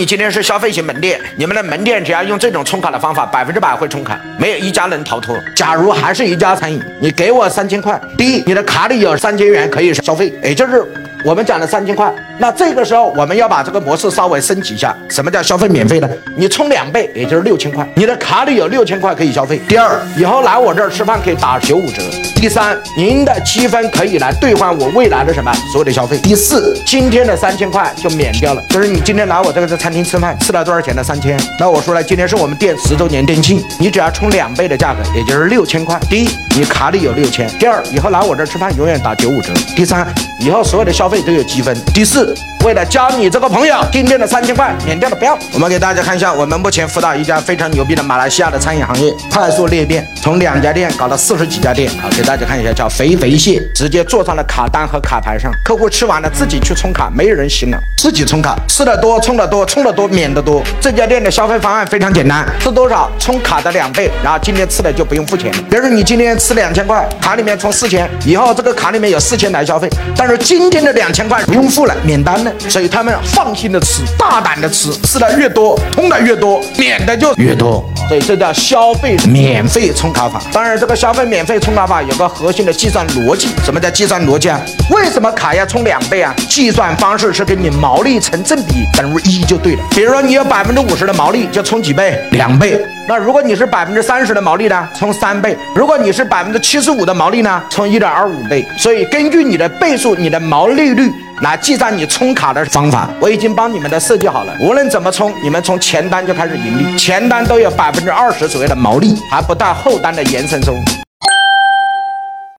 你今天是消费型门店，你们的门店只要用这种充卡的方法，百分之百会充卡，没有一家能逃脱。假如还是一家餐饮，你给我三千块，第一，你的卡里有三千元可以消费，也就是我们讲的三千块。那这个时候我们要把这个模式稍微升级一下，什么叫消费免费呢？你充两倍，也就是六千块，你的卡里有六千块可以消费。第二，以后来我这儿吃饭可以打九五折。第三，您的积分可以来兑换我未来的什么所有的消费。第四，今天的三千块就免掉了，就是你今天来我这个餐厅吃饭，吃了多少钱的三千。那我说了，今天是我们店十周年店庆，你只要充两倍的价格，也就是六千块。第一，你卡里有六千；第二，以后来我这儿吃饭永远打九五折；第三，以后所有的消费都有积分；第四。为了教你这个朋友，今天的三千块免掉了，不要。我们给大家看一下，我们目前辅导一家非常牛逼的马来西亚的餐饮行业快速裂变，从两家店搞到四十几家店。好，给大家看一下，叫肥肥蟹，直接坐上了卡单和卡牌上，客户吃完了自己去充卡，没有人行了，自己充卡，吃的多充的多，充的多免的多。这家店的消费方案非常简单，吃多少充卡的两倍，然后今天吃的就不用付钱。比如说你今天吃两千块，卡里面充四千，以后这个卡里面有四千来消费，但是今天的两千块不用付了，免单的。所以他们放心的吃，大胆的吃，吃的越多，充的越多，免的就越多。所以这叫消费免费充卡法。当然，这个消费免费充卡法有个核心的计算逻辑。什么叫计算逻辑啊？为什么卡要充两倍啊？计算方式是跟你毛利成正比，等于一就对了。比如说你有百分之五十的毛利，就充几倍？两倍。那如果你是百分之三十的毛利呢？充三倍。如果你是百分之七十五的毛利呢？充一点二五倍。所以根据你的倍数，你的毛利率。来计算你充卡的方法，我已经帮你们的设计好了。无论怎么充，你们从前单就开始盈利，前单都有百分之二十左右的毛利，还不到后单的延伸收入。